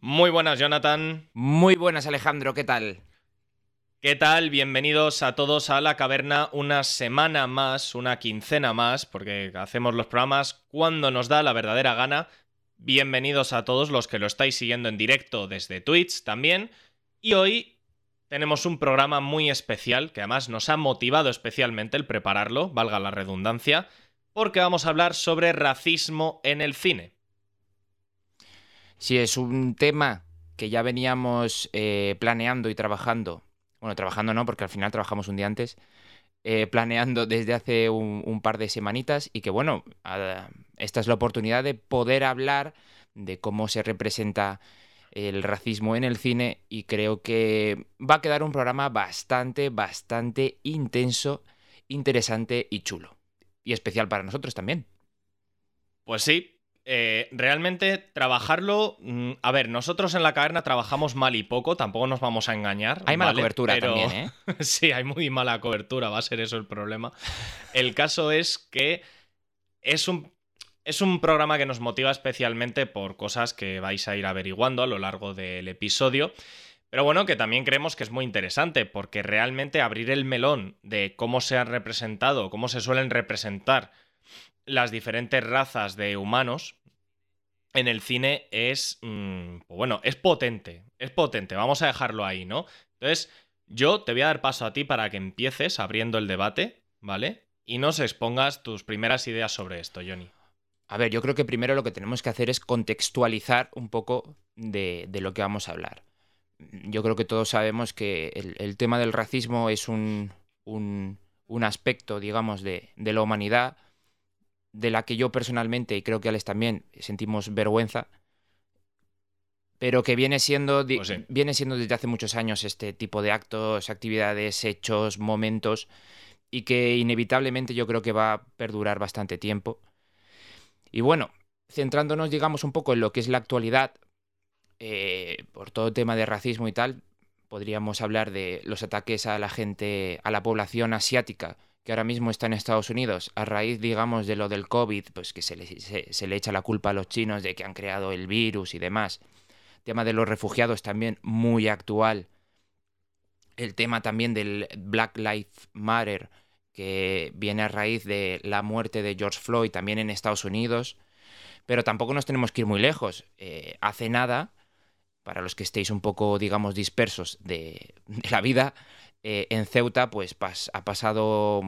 Muy buenas, Jonathan. Muy buenas, Alejandro, ¿qué tal? ¿Qué tal? Bienvenidos a todos a la caverna una semana más, una quincena más, porque hacemos los programas cuando nos da la verdadera gana. Bienvenidos a todos los que lo estáis siguiendo en directo desde Twitch también. Y hoy tenemos un programa muy especial, que además nos ha motivado especialmente el prepararlo, valga la redundancia, porque vamos a hablar sobre racismo en el cine. Sí, es un tema que ya veníamos eh, planeando y trabajando. Bueno, trabajando no, porque al final trabajamos un día antes. Eh, planeando desde hace un, par de semanitas y que bueno, esta es la oportunidad de poder hablar de cómo se representa el racismo en el cine y creo que va a quedar un programa bastante, bastante intenso, interesante y chulo. Y especial para nosotros también. Pues sí, eh, realmente trabajarlo. Mm, a ver, nosotros en la caverna trabajamos mal y poco, tampoco nos vamos a engañar. Hay mala cobertura también, ¿eh? sí, hay muy mala cobertura, va a ser eso el problema. El caso es que es un. Es un programa que nos motiva especialmente por cosas que vais a ir averiguando a lo largo del episodio. Pero bueno, que también creemos que es muy interesante, porque realmente abrir el melón de cómo se han representado, cómo se suelen representar las diferentes razas de humanos en el cine es, mm, pues bueno, es potente, es potente, vamos a dejarlo ahí, ¿no? Entonces, yo te voy a dar paso a ti para que empieces abriendo el debate, ¿vale? Y nos expongas tus primeras ideas sobre esto, Johnny. A ver, yo creo que primero lo que tenemos que hacer es contextualizar un poco de, lo que vamos a hablar. Yo creo que todos sabemos que el, tema del racismo es un, un, aspecto, digamos, de, de la humanidad de la que yo personalmente, y creo que Alex también, sentimos vergüenza, pero que viene siendo, pues viene siendo desde hace muchos años este tipo de actos, actividades, hechos, momentos, y que inevitablemente yo creo que va a perdurar bastante tiempo. Y bueno, centrándonos, digamos, un poco en lo que es la actualidad, eh, por todo tema de racismo y tal, podríamos hablar de los ataques a la gente, a la población asiática, que ahora mismo está en Estados Unidos, a raíz, digamos, de lo del COVID, pues que se le, se, le echa la culpa a los chinos de que han creado el virus y demás. El tema de los refugiados también muy actual. El tema también del Black Lives Matter, que viene a raíz de la muerte de George Floyd también en Estados Unidos. Pero tampoco nos tenemos que ir muy lejos. Eh, hace nada, para los que estéis un poco, digamos, dispersos de, de la vida, eh, en Ceuta pues ha pasado,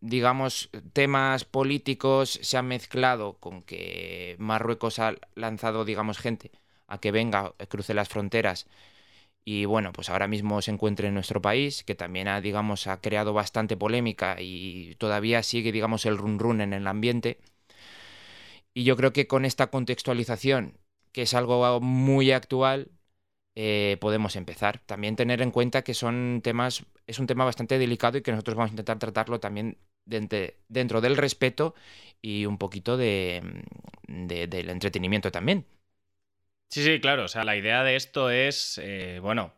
digamos, temas políticos se han mezclado con que Marruecos ha lanzado, digamos, gente a que venga, cruce las fronteras y bueno, pues ahora mismo se encuentra en nuestro país, que también ha, digamos, ha creado bastante polémica y todavía sigue, digamos, el run run en el ambiente. Y yo creo que con esta contextualización, que es algo muy actual, eh, podemos empezar. También tener en cuenta que son temas, es un tema bastante delicado y que nosotros vamos a intentar tratarlo también dentro del respeto y un poquito de, del entretenimiento también. Sí, sí, claro. O sea, la idea de esto es, eh, bueno,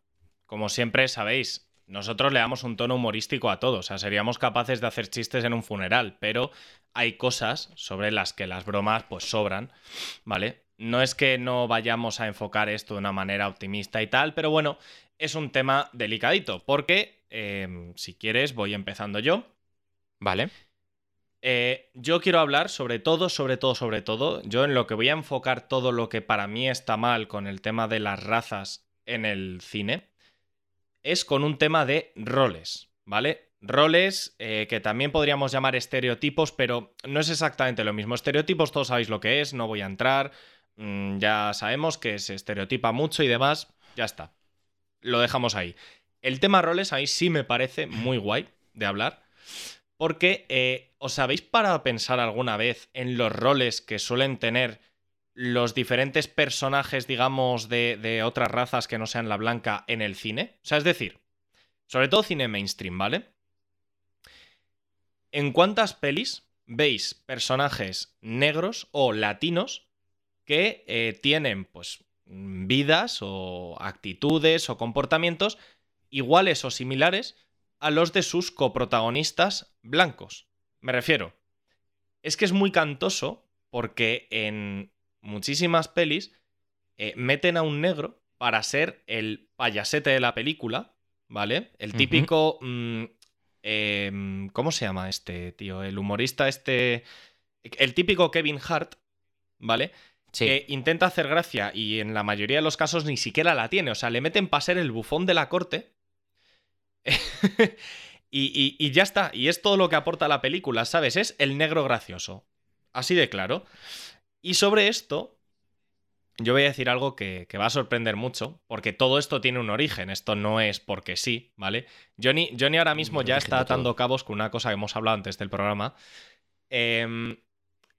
como siempre sabéis, nosotros le damos un tono humorístico a todo. O sea, seríamos capaces de hacer chistes en un funeral, pero hay cosas sobre las que las bromas pues sobran, ¿vale? No es que no vayamos a enfocar esto de una manera optimista y tal, pero bueno, es un tema delicadito, porque em, si quieres voy empezando yo. Vale. Eh, yo quiero hablar sobre todo, sobre todo, sobre todo, yo en lo que voy a enfocar todo lo que para mí está mal con el tema de las razas en el cine, es con un tema de roles, ¿vale? Roles eh, que también podríamos llamar estereotipos, pero no es exactamente lo mismo. Estereotipos todos sabéis lo que es, no voy a entrar. Mm, ya sabemos que se estereotipa mucho y demás, ya está. Lo dejamos ahí. El tema roles ahí sí me parece muy guay de hablar, porque eh, ¿os habéis parado pensar alguna vez en los roles que suelen tener los diferentes personajes, digamos, de, de otras razas que no sean la blanca en el cine? O sea, es decir, sobre todo cine mainstream, ¿vale? ¿En cuántas pelis veis personajes negros o latinos que eh, tienen pues vidas o actitudes o comportamientos iguales o similares a los de sus coprotagonistas blancos. Me refiero, es que es muy cantoso porque en muchísimas pelis eh, meten a un negro para ser el payasete de la película, ¿vale? El típico... Mm, em, ¿Cómo se llama este, tío? El humorista este... El típico Kevin Hart, ¿vale? Que intenta hacer gracia y en la mayoría de los casos ni siquiera la tiene. O sea, le meten para ser el bufón de la corte. y, y, ya está. Y es todo lo que aporta la película, ¿sabes? Es el negro gracioso. Así de claro. Y sobre esto, yo voy a decir algo que, va a sorprender mucho, porque todo esto tiene un origen, esto no es porque sí, ¿vale? Johnny, Johnny ahora mismo ya está atando cabos con una cosa que hemos hablado antes del programa. Em,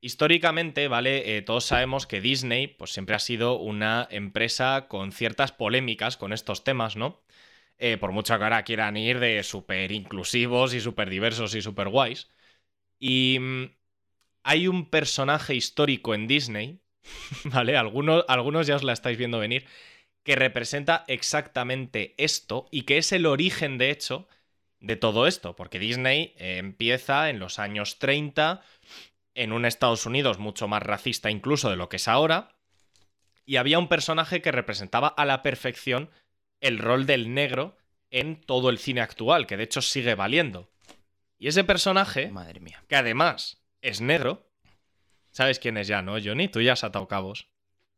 históricamente, ¿vale? Eh, todos sabemos que Disney pues, siempre ha sido una empresa con ciertas polémicas con estos temas, ¿no? Eh, por mucho que ahora quieran ir de súper inclusivos y súper diversos y súper guays. Y mm, hay un personaje histórico en Disney ¿vale? Algunos, algunos ya os la estáis viendo venir, que representa exactamente esto y que es el origen, de hecho, de todo esto, porque Disney eh, empieza en los años 30, en un Estados Unidos mucho más racista incluso de lo que es ahora, y había un personaje que representaba a la perfección el rol del negro en todo el cine actual, que de hecho sigue valiendo. Y ese personaje, Madre mía. que además es negro, ¿Sabes quién es ya, no, Johnny? Tú ya has atado cabos.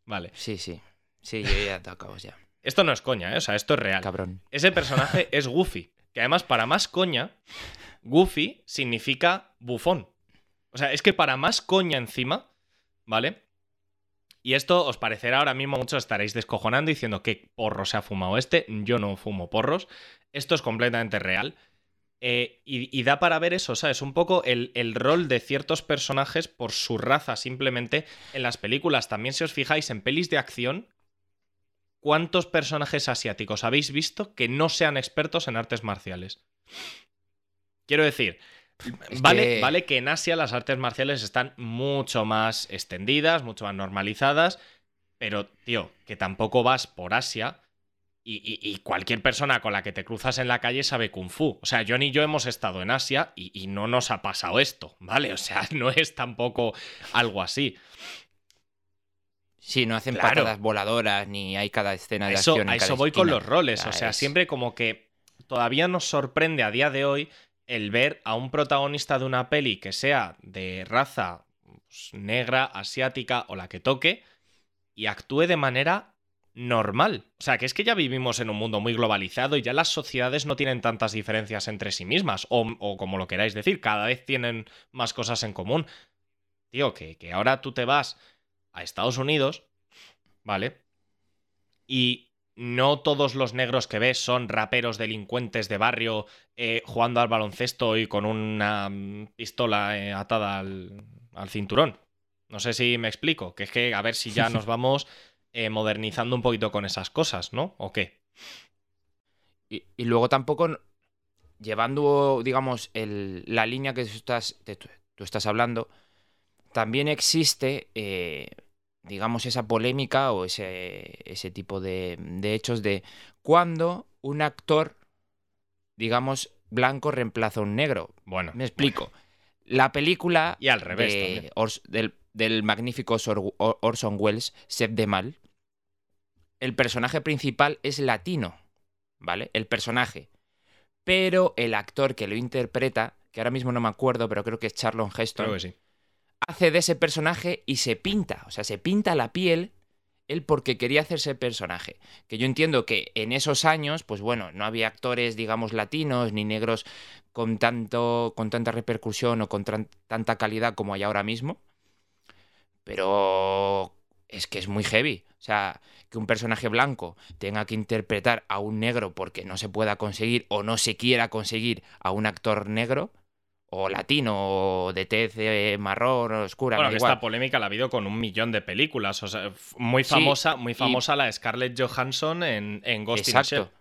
Vale. Sí, sí. Sí, yo ya he atado cabos ya. Esto no es coña, ¿eh? O sea, esto es real. Cabrón. Ese personaje es Goofy. Que además, para más coña, Goofy significa bufón. O sea, es que para más coña encima, ¿vale? Y esto os parecerá ahora mismo, muchos estaréis descojonando diciendo que porro se ha fumado este. Yo no fumo porros. Esto es completamente real. Eh, y, da para ver eso, ¿sabes? Un poco el, rol de ciertos personajes por su raza simplemente en las películas. También si os fijáis en pelis de acción, ¿cuántos personajes asiáticos habéis visto que no sean expertos en artes marciales? Quiero decir, vale, que... vale que en Asia las artes marciales están mucho más extendidas, mucho más normalizadas, pero, tío, que tampoco vas por Asia y, cualquier persona con la que te cruzas en la calle sabe kung fu. O sea, John y yo hemos estado en Asia y, no nos ha pasado esto, ¿vale? O sea, no es tampoco algo así. Sí, no hacen patadas voladoras ni hay cada escena de acción. a eso voy con los roles. o sea, siempre como que todavía nos sorprende a día de hoy el ver a un protagonista de una peli que sea de raza pues, negra, asiática o la que toque y actúe de manera normal. O sea, que es que ya vivimos en un mundo muy globalizado y ya las sociedades no tienen tantas diferencias entre sí mismas, o, como lo queráis decir, cada vez tienen más cosas en común. Tío, que, que ahora tú te vas a Estados Unidos, ¿vale? Y no todos los negros que ves son raperos delincuentes de barrio eh, jugando al baloncesto y con una mm, pistola eh, atada al, al cinturón. No sé si me explico, que es que a ver si ya nos vamos eh, modernizando un poquito con esas cosas, ¿no? ¿O qué? Y, luego tampoco llevando, digamos, la línea que tú estás, tú estás hablando, también existe, digamos, esa polémica o ese, ese tipo de, hechos de cuando un actor, digamos, blanco reemplaza a un negro. Bueno. Me explico. La película y al revés del, del, magnífico Orson Welles, Seth de Mal, el personaje principal es latino, ¿vale? El personaje. Pero el actor que lo interpreta, que ahora mismo no me acuerdo, pero creo que es Charlon Heston, hace de ese personaje y se pinta, o sea, se pinta la piel él porque quería hacerse personaje. Que yo entiendo que en esos años, pues bueno, no había actores, digamos, latinos ni negros con, tanto, con tanta repercusión o con tanta calidad como hay ahora mismo. Pero es que es muy heavy. O sea, que un personaje blanco tenga que interpretar a un negro porque no se pueda conseguir o no se quiera conseguir a un actor negro o latino o de tez eh, marrón oscura. Bueno, esta polémica la ha habido con un millón de películas. O sea, muy famosa, muy famosa la Scarlett Johansson en, en Ghost Exacto.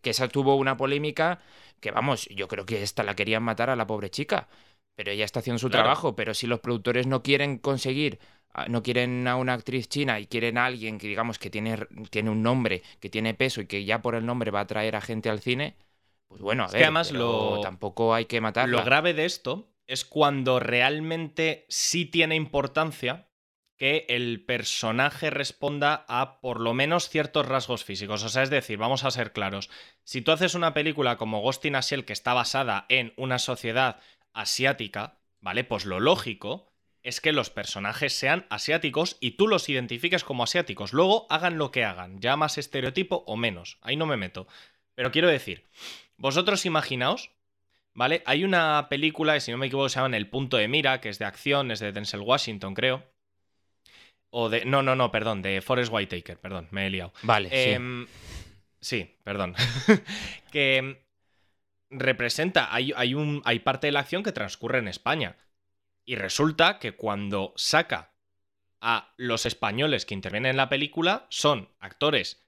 Que esa tuvo una polémica que, vamos, yo creo que esta la querían matar a la pobre chica. Pero ella está haciendo su trabajo. Pero si los productores no quieren conseguir no quieren a una actriz china y quieren a alguien que digamos que tiene, tiene un nombre, que tiene peso y que ya por el nombre va a atraer a gente al cine, pues bueno, a ver, que además lo, tampoco hay que matarla. Lo grave de esto es cuando realmente sí tiene importancia que el personaje responda a por lo menos ciertos rasgos físicos. O sea, es decir, vamos a ser claros. Si tú haces una película como Ghost in a Shell que está basada en una sociedad asiática, ¿vale? Pues lo lógico es que los personajes sean asiáticos y tú los identifiques como asiáticos. Luego hagan lo que hagan, ya más estereotipo o menos. Ahí no me meto. Pero quiero decir, vosotros imaginaos, ¿vale? Hay una película, que si no me equivoco, se llama El punto de mira, que es de acción, es de Denzel Washington, creo. O de. No, no, no, perdón, de Forrest Whitaker, perdón, me he liado. Vale. Em, sí. perdón. que representa. Hay, hay, un, hay parte de la acción que transcurre en España. Y resulta que cuando saca a los españoles que intervienen en la película son actores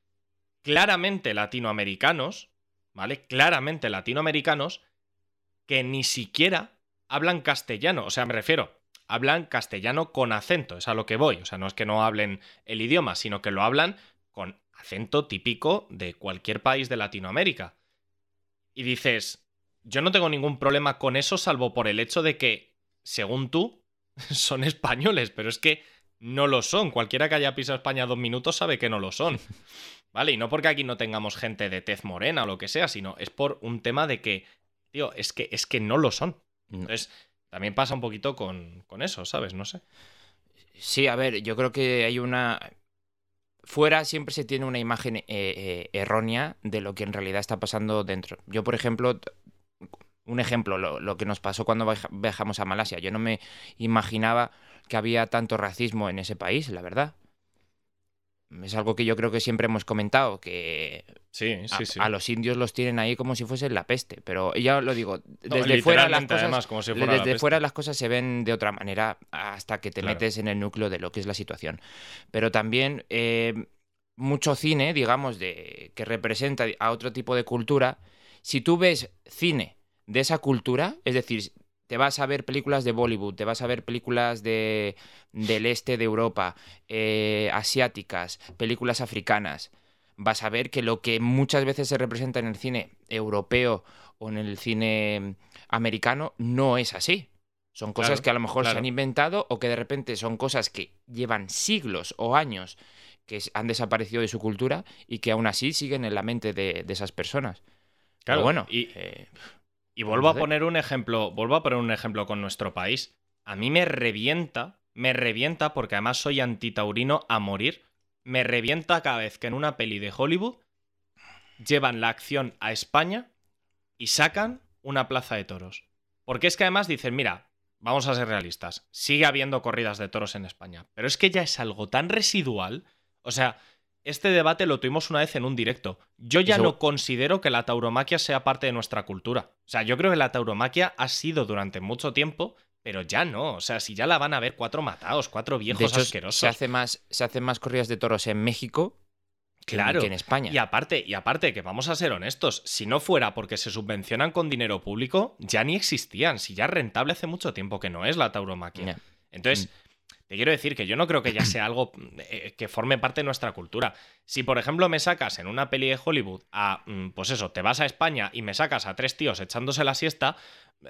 claramente latinoamericanos, ¿vale? Claramente latinoamericanos que ni siquiera hablan castellano. O sea, me refiero, hablan castellano con acento, es a lo que voy. O sea, no es que no hablen el idioma, sino que lo hablan con acento típico de cualquier país de Latinoamérica. Y dices, yo no tengo ningún problema con eso, salvo por el hecho de que, según tú, son españoles, pero es que no lo son. Cualquiera que haya pisado España dos minutos sabe que no lo son. ¿Vale? Y no porque aquí no tengamos gente de tez morena o lo que sea, sino es por un tema de que, tío, es que, es que no lo son. Entonces, también pasa un poquito con, eso, ¿sabes? No sé. Sí, a ver, yo creo que hay una... Fuera siempre se tiene una imagen eh, eh, errónea de lo que en realidad está pasando dentro. Yo, por ejemplo, un ejemplo, lo, que nos pasó cuando viajamos a Malasia. Yo no me imaginaba que había tanto racismo en ese país, la verdad es algo que yo creo que siempre hemos comentado, que sí, sí, a, los indios los tienen ahí como si fuesen la peste, pero ya lo digo, desde fuera las cosas, como si desde fuera las cosas se ven de otra manera hasta que te metes en el núcleo de lo que es la situación. Pero también eh, mucho cine, digamos, de que representa a otro tipo de cultura, si tú ves cine de esa cultura, es decir, te vas a ver películas de Bollywood, te vas a ver películas de, del este de Europa, eh, asiáticas, películas africanas, vas a ver que lo que muchas veces se representa en el cine europeo o en el cine americano no es así. Son cosas que a lo mejor se han inventado o que de repente son cosas que llevan siglos o años que han desaparecido de su cultura y que aún así siguen en la mente de, esas personas. Claro, bueno, y, eh, y vuelvo a poner un ejemplo, vuelvo a poner un ejemplo con nuestro país. A mí me revienta, me revienta porque además soy antitaurino a morir. Me revienta cada vez que en una peli de Hollywood llevan la acción a España y sacan una plaza de toros. Porque es que además dicen, mira, vamos a ser realistas, sigue habiendo corridas de toros en España, pero es que ya es algo tan residual, o sea, este debate lo tuvimos una vez en un directo. Yo ya no considero que la tauromaquia sea parte de nuestra cultura. O sea, yo creo que la tauromaquia ha sido durante mucho tiempo, pero ya no. O sea, si ya la van a ver cuatro matados, cuatro viejos asquerosos. Se hace más, se hacen más corridas de toros en México claro. que en España. Y aparte, y aparte, que vamos a ser honestos, si no fuera porque se subvencionan con dinero público, ya ni existían. Si ya rentable hace mucho tiempo que no es la tauromaquia. Entonces. Mm. Te quiero decir que yo no creo que ya sea algo eh, que forme parte de nuestra cultura. Si, por ejemplo, me sacas en una peli de Hollywood a, mm, pues eso, te vas a España y me sacas a tres tíos echándose la siesta,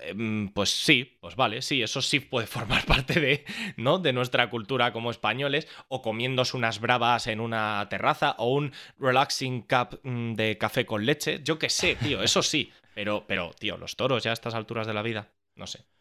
eh, mm, pues sí, pues vale, sí, eso sí puede formar parte de, ¿no? de nuestra cultura como españoles, o comiéndose unas bravas en una terraza, o un relaxing cup mm, de café con leche, yo qué sé, tío, eso sí, pero, pero, tío, los toros ya a estas alturas de la vida, no sé.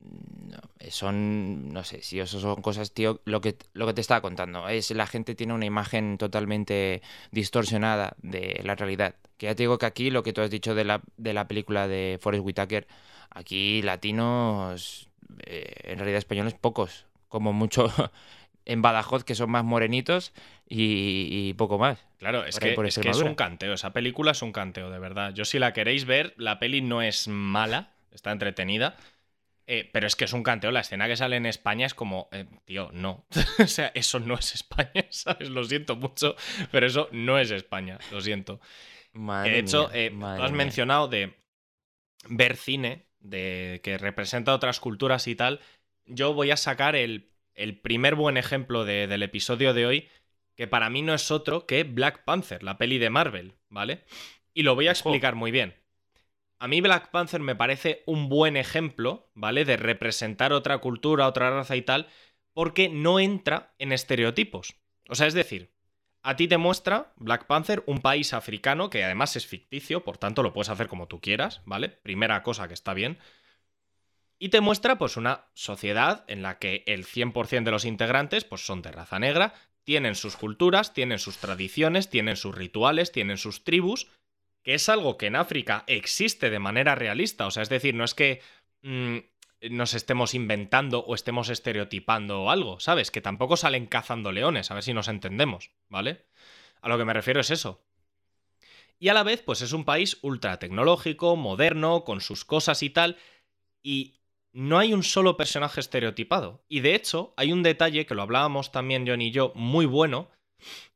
No, son, no sé, si eso son cosas, tío, lo que, lo que te estaba contando, es la gente tiene una imagen totalmente distorsionada de la realidad. Que ya te digo que aquí lo que tú has dicho de la, de la película de Forrest Whitaker, aquí latinos, eh, en realidad españoles pocos, como mucho en Badajoz que son más morenitos y, poco más. Claro, es que, es, que es un canteo, esa película es un canteo, de verdad. Yo si la queréis ver, la peli no es mala, está entretenida eh, pero es que es un canteo. La escena que sale en España es como, eh, tío, no. o sea, eso no es España, ¿sabes? Lo siento mucho, pero eso no es España, lo siento. de hecho, eh, tú has mencionado de ver cine, de que representa otras culturas y tal. Yo voy a sacar el, primer buen ejemplo del episodio de hoy, que para mí no es otro que Black Panther, la peli de Marvel, ¿vale? Y lo voy a explicar muy bien. A mí Black Panther me parece un buen ejemplo, ¿vale? De representar otra cultura, otra raza y tal, porque no entra en estereotipos. O sea, es decir, a ti te muestra Black Panther un país africano que además es ficticio, por tanto lo puedes hacer como tú quieras, ¿vale? Primera cosa que está bien. Y te muestra pues una sociedad en la que el 100% de los integrantes pues son de raza negra, tienen sus culturas, tienen sus tradiciones, tienen sus rituales, tienen sus tribus, que es algo que en África existe de manera realista, o sea, es decir, no es que mm, nos estemos inventando o estemos estereotipando algo, ¿sabes? Que tampoco salen cazando leones, a ver si nos entendemos, ¿vale? A lo que me refiero es eso. Y a la vez, pues es un país ultra tecnológico, moderno, con sus cosas y tal, y no hay un solo personaje estereotipado. Y de hecho, hay un detalle que lo hablábamos también John y yo, muy bueno,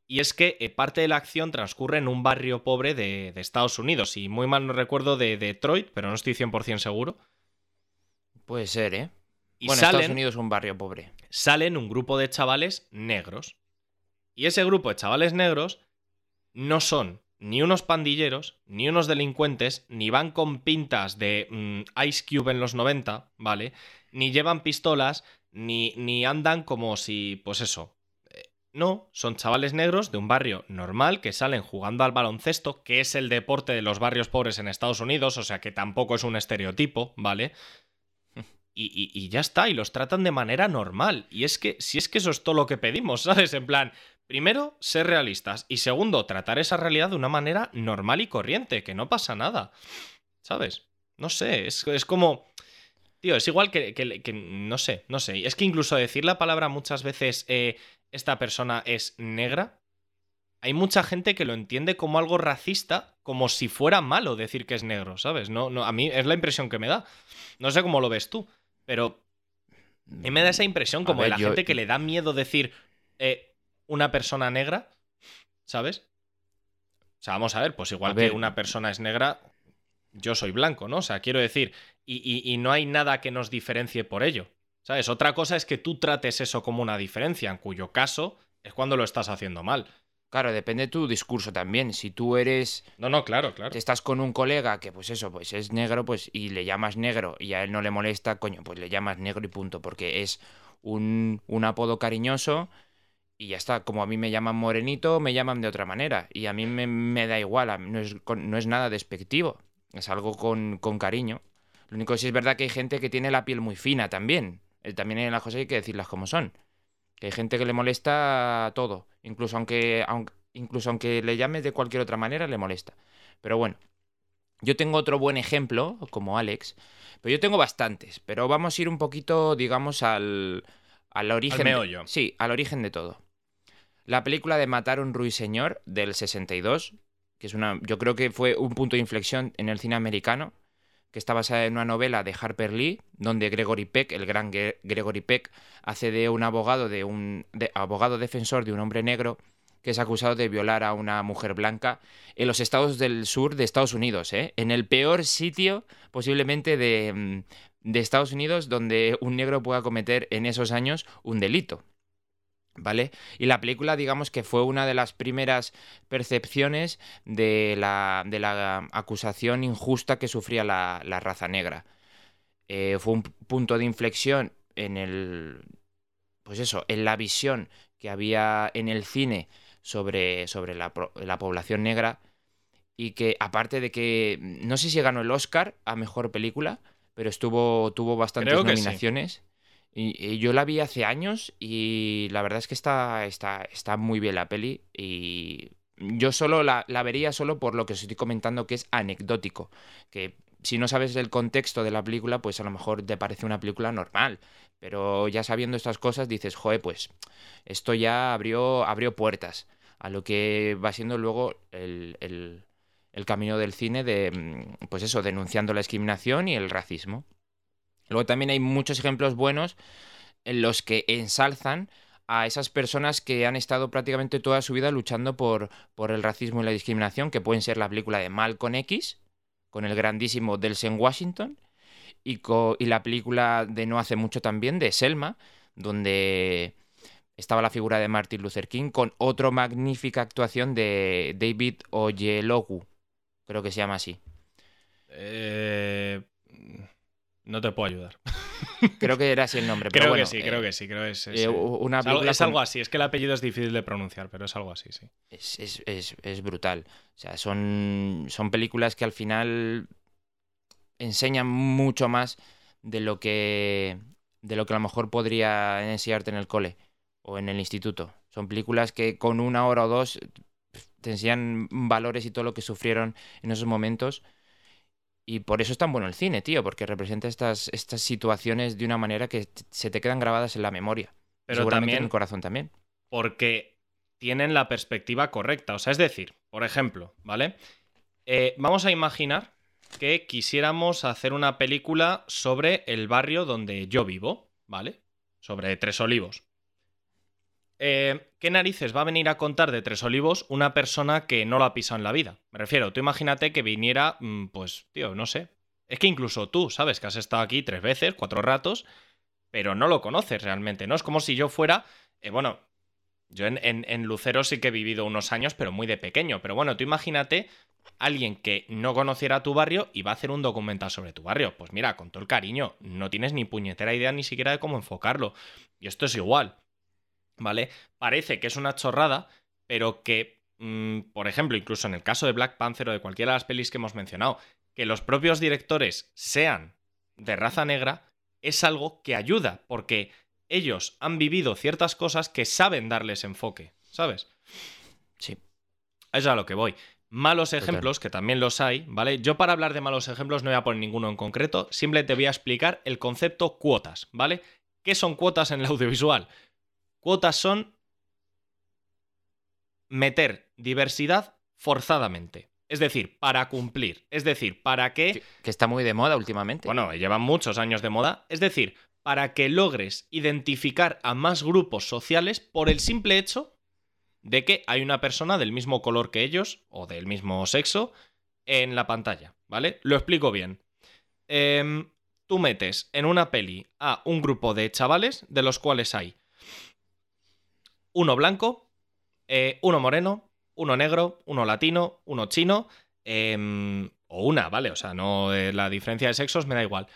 y es que eh, parte de la acción transcurre en un barrio pobre de, Estados Unidos, y muy mal no recuerdo de Detroit, pero no estoy 100% seguro. Puede ser, ¿eh? Y bueno, Estados Unidos es un barrio pobre. Salen un grupo de chavales negros. Y ese grupo de chavales negros no son ni unos pandilleros, ni unos delincuentes, ni van con pintas de mm, Ice Cube en los 90, ¿vale? Ni llevan pistolas, ni, ni andan como si, pues eso. No, son chavales negros de un barrio normal que salen jugando al baloncesto, que es el deporte de los barrios pobres en Estados Unidos, o sea que tampoco es un estereotipo, ¿vale? Y, y, ya está, y los tratan de manera normal. Y es que, si es que eso es todo lo que pedimos, ¿sabes? En plan, Primero, ser realistas. Y segundo, tratar esa realidad de una manera normal y corriente, que no pasa nada. ¿Sabes? No sé, es, es como... Tío, es igual que, que, No sé, no sé. Es que incluso decir la palabra muchas veces, eh, esta persona es negra, hay mucha gente que lo entiende como algo racista, como si fuera malo decir que es negro, ¿sabes? No, no, a mí es la impresión que me da. No sé cómo lo ves tú, pero a mí me da esa impresión como de la gente que le da miedo decir, eh, una persona negra, ¿sabes? O sea, vamos a ver, pues igual que una persona es negra, yo soy blanco, ¿no? O sea, quiero decir, y, no hay nada que nos diferencie por ello, ¿sabes? Otra cosa es que tú trates eso como una diferencia, en cuyo caso es cuando lo estás haciendo mal. Claro, depende de tu discurso también. Si tú eres. No, no, claro, claro. Estás con un colega que, pues eso, pues es negro, pues, y le llamas negro y a él no le molesta, coño, pues le llamas negro y punto. Porque es un, un apodo cariñoso y ya está. Como a mí me llaman morenito, me llaman de otra manera. Y a mí me, da igual, no es, no es, nada despectivo. Es algo con, cariño. Lo único que sí es verdad que hay gente que tiene la piel muy fina también. Eh, también hay las cosas hay que decirlas como son. Que hay gente que le molesta todo. Incluso aunque, aunque, incluso aunque le llames de cualquier otra manera, le molesta. Pero bueno. Yo tengo otro buen ejemplo, como Alex. Pero yo tengo bastantes. Pero vamos a ir un poquito, digamos, al, al origen. Al sí, al origen de todo. La película de Matar un ruiseñor del 62, que es una, yo creo que fue un punto de inflexión en el cine americano, que está basada en una novela de Harper Lee, donde Gregory Peck, el gran Gregory Peck, hace de un abogado, de un abogado defensor de un hombre negro que es acusado de violar a una mujer blanca en los estados del sur de Estados Unidos, ¿eh? en el peor sitio posiblemente de, mm, de Estados Unidos donde un negro pueda cometer en esos años un delito. ¿Vale? Y la película, digamos que fue una de las primeras percepciones de la, de la acusación injusta que sufría la, raza negra. Eh, fue un punto de inflexión en el. Pues eso, en la visión que había en el cine sobre, sobre la, población negra. Y que, aparte de que. No sé si ganó el Oscar a mejor película, pero estuvo, tuvo bastantes nominaciones. Y, yo la vi hace años y la verdad es que está, está, está muy bien la peli y yo solo la, la, vería solo por lo que os estoy comentando que es anecdótico, que si no sabes el contexto de la película pues a lo mejor te parece una película normal, pero ya sabiendo estas cosas dices, joder, pues esto ya abrió, abrió puertas a lo que va siendo luego el, el, el camino del cine de, pues eso, denunciando la discriminación y el racismo. Luego también hay muchos ejemplos buenos en los que ensalzan a esas personas que han estado prácticamente toda su vida luchando por, por el racismo y la discriminación, que pueden ser la película de Malcolm X, con el grandísimo Delsen Washington, y, y la película de no hace mucho también, de Selma, donde estaba la figura de Martin Luther King, con otra magnífica actuación de David Oyelogu, creo que se llama así. Eh, No te puedo ayudar. Creo que era así el nombre. Creo pero bueno, que sí, creo que sí, creo que es, es, eh, eh, una es algo, película es con- algo así. Es que el apellido es difícil de pronunciar, pero es algo así, sí. es- es brutal. O sea, son, son películas que al final enseñan mucho más de lo que de lo que a lo mejor podría enseñarte en el cole o en el instituto. Son películas que con una hora o dos te enseñan valores y todo lo que sufrieron en esos momentos. Y por eso es tan bueno el cine, tío, porque representa estas, estas situaciones de una manera que se te quedan grabadas en la memoria. Pero seguramente en también el corazón también. porque tienen la perspectiva correcta. O sea, es decir, por ejemplo, ¿vale? Eh, vamos a imaginar que quisiéramos hacer una película sobre el barrio donde yo vivo, ¿vale? Sobre Tres Olivos. Eh, ¿Qué narices va a venir a contar de Tres Olivos una persona que no lo ha pisado en la vida? Me refiero, tú imagínate que viniera, mm, pues, tío, no sé. Es que incluso tú, ¿sabes? Que has estado aquí tres veces, cuatro ratos, pero no lo conoces realmente, ¿no? Es como si yo fuera, eh, bueno, yo en, en- en Lucero sí que he vivido unos años, pero muy de pequeño. Pero bueno, tú imagínate alguien que no conociera tu barrio y va a hacer un documental sobre tu barrio. Pues mira, con todo el cariño, no tienes ni puñetera idea ni siquiera de cómo enfocarlo. Y esto es igual, ¿vale? Parece que es una chorrada, pero que, mm, por ejemplo, incluso en el caso de Black Panther o de cualquiera de las pelis que hemos mencionado, que los propios directores sean de raza negra es algo que ayuda, porque ellos han vivido ciertas cosas que saben darles enfoque, ¿sabes? Sí. Eso es a lo que voy. Malos Total. ejemplos, que también los hay, ¿vale? Yo para hablar de malos ejemplos no voy a poner ninguno en concreto, simplemente voy a explicar el concepto cuotas, ¿vale? ¿Qué son cuotas en el audiovisual? Cuotas son meter diversidad forzadamente. Es decir, para cumplir. Es decir, para que Que, que está muy de moda últimamente. bueno, llevan muchos años de moda. Es decir, para que logres identificar a más grupos sociales por el simple hecho de que hay una persona del mismo color que ellos o del mismo sexo en la pantalla, ¿vale? Lo explico bien. Em, tú metes en una peli a un grupo de chavales de los cuales hay uno blanco, eh, uno moreno, uno negro, uno latino, uno chino, em, o una, ¿vale? O sea, no eh, la diferencia de sexos me da igual.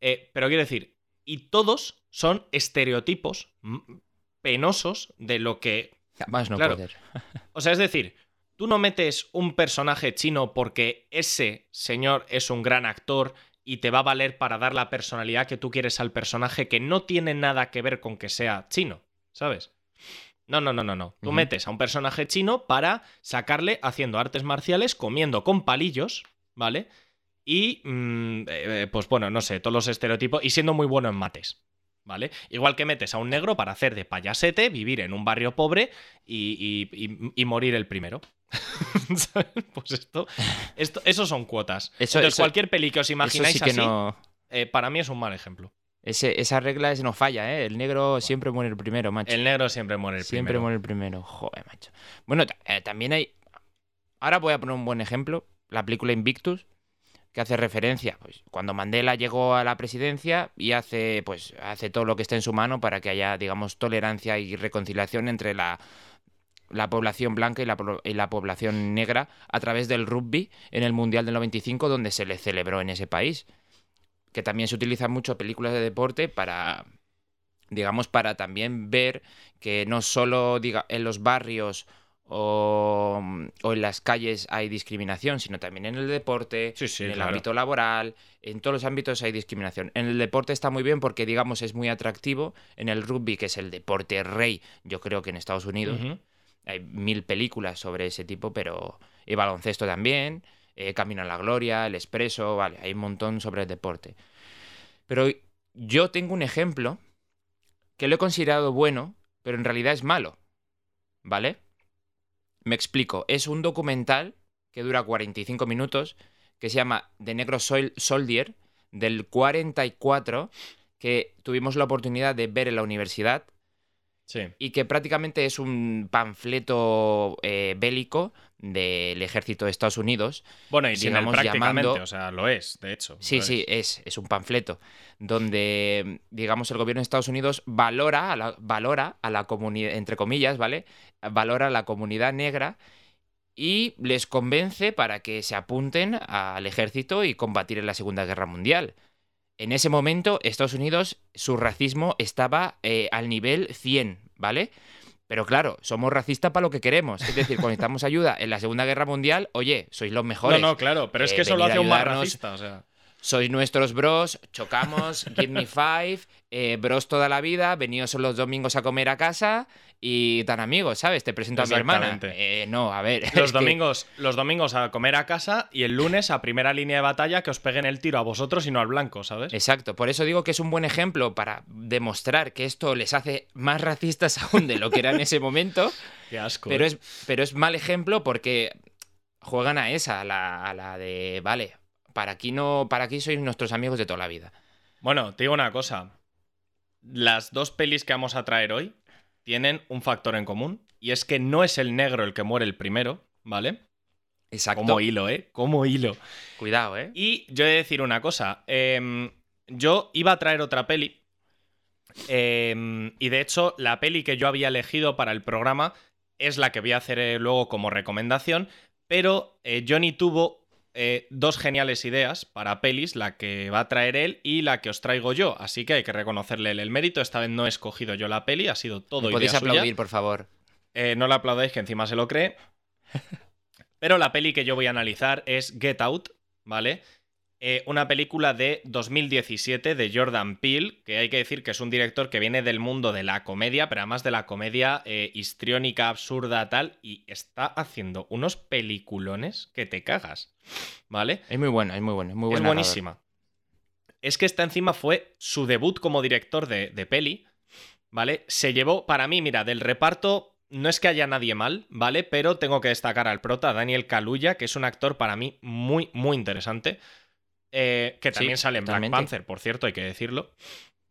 Eh, pero quiero decir, y todos son estereotipos penosos de lo que Más no claro. poder. o sea, es decir, tú no metes un personaje chino porque ese señor es un gran actor y te va a valer para dar la personalidad que tú quieres al personaje que no tiene nada que ver con que sea chino, ¿sabes? No, no, no, no, no. Tú metes a un personaje chino para sacarle haciendo artes marciales, comiendo con palillos, ¿vale? Y, mm, eh, pues bueno, no sé, todos los estereotipos y siendo muy bueno en mates, ¿vale? Igual que metes a un negro para hacer de payasete, vivir en un barrio pobre y, y- y- y morir el primero. Pues esto, esto, eso son cuotas. Eso- Entonces, eso- cualquier peli que os imagináis sí que así, no. eh, para mí es un mal ejemplo. Ese- esa regla es, no falla, ¿eh? El negro siempre muere el primero, macho. El negro siempre muere el siempre primero. muere el primero. Joder, macho. Bueno, eh, también hay. Ahora voy a poner un buen ejemplo. La película Invictus, que hace referencia. Pues, cuando Mandela llegó a la presidencia y hace, pues, hace todo lo que está en su mano para que haya, digamos, tolerancia y reconciliación entre la, la población blanca y la, y la población negra a través del rugby en el Mundial del 95, donde se le celebró en ese país. Que también se utilizan mucho películas de deporte para, digamos, para también ver que no solo diga, en los barrios o, o en las calles hay discriminación, sino también en el deporte, Sí, sí, en el claro. ámbito laboral, en todos los ámbitos hay discriminación. En el deporte está muy bien porque, digamos, es muy atractivo. En el rugby, que es el deporte rey, yo creo que en Estados Unidos, hay mil películas sobre ese tipo, pero. Y baloncesto también. Eh, Camino a la Gloria, El Expreso, vale, hay un montón sobre el deporte. Pero yo tengo un ejemplo que lo he considerado bueno, pero en realidad es malo. ¿Vale? Me explico. Es un documental que dura 45 minutos, que se llama The Negro Sol- Soldier, del 44, que tuvimos la oportunidad de ver en la universidad Sí. y que prácticamente es un panfleto eh, bélico del ejército de Estados Unidos. Bueno, y Sigamos prácticamente, llamando- o sea, lo es, de hecho. Sí, sí, es. es, es un panfleto donde, digamos, el gobierno de Estados Unidos valora a la, valora a la comunidad, entre comillas, ¿vale? Valora a la comunidad negra y les convence para que se apunten al ejército y combatir en la Segunda Guerra Mundial. En ese momento Estados Unidos, su racismo estaba eh, al nivel 100, ¿vale? Pero claro, somos racistas para lo que queremos. Es decir, cuando necesitamos ayuda en la Segunda Guerra Mundial, oye, sois los mejores. No, no, claro, pero es Eh, que eso lo hace un más racista, o sea. Sois nuestros bros, chocamos, give me five, eh, bros toda la vida, venidos los domingos a comer a casa y tan amigos, ¿sabes? Te presento a mi hermana. Eh, no, a ver. Los que- domingos, los domingos a comer a casa y el lunes a primera línea de batalla que os peguen el tiro a vosotros y no al blanco, ¿sabes? Exacto, por eso digo que es un buen ejemplo para demostrar que esto les hace más racistas aún de lo que era en ese momento, Qué asco. pero ¿eh? es, pero es mal ejemplo porque juegan a esa, a la, a la de, vale, para aquí no, para aquí sois nuestros amigos de toda la vida. Bueno, te digo una cosa. Las dos pelis que vamos a traer hoy tienen un factor en común y es que no es el negro el que muere el primero, ¿vale? Exacto. Como hilo, ¿eh? Como hilo. Cuidado, ¿eh? Y yo he de decir una cosa. em, yo iba a traer otra peli. em, y de hecho, la peli que yo había elegido para el programa es la que voy a hacer eh, luego como recomendación. Pero eh, Johnny tuvo eh, dos geniales ideas para pelis, la que va a traer él y la que os traigo yo. Así que hay que reconocerle el mérito. Esta vez no he escogido yo la peli, ha sido todo ¿Me idea podéis suya. aplaudir, por favor? Eh, no la aplaudáis, que encima se lo cree. Pero la peli que yo voy a analizar es Get Out, ¿vale? Eh, una película de 2017 de Jordan Peele, que hay que decir que es un director que viene del mundo de la comedia, pero además de la comedia eh, histriónica, absurda, tal, y está haciendo unos peliculones que te cagas, ¿vale? Es muy bueno, es muy bueno, es muy bueno. Es buenísima. Es que esta encima fue su debut como director de, de peli, ¿vale? Se llevó, para mí, mira, del reparto no es que haya nadie mal, ¿vale? Pero tengo que destacar al prota, Daniel Kaluuya, que es un actor para mí muy, muy interesante. Eh, que Sí, también sale en Black. Panther, por cierto, hay que decirlo.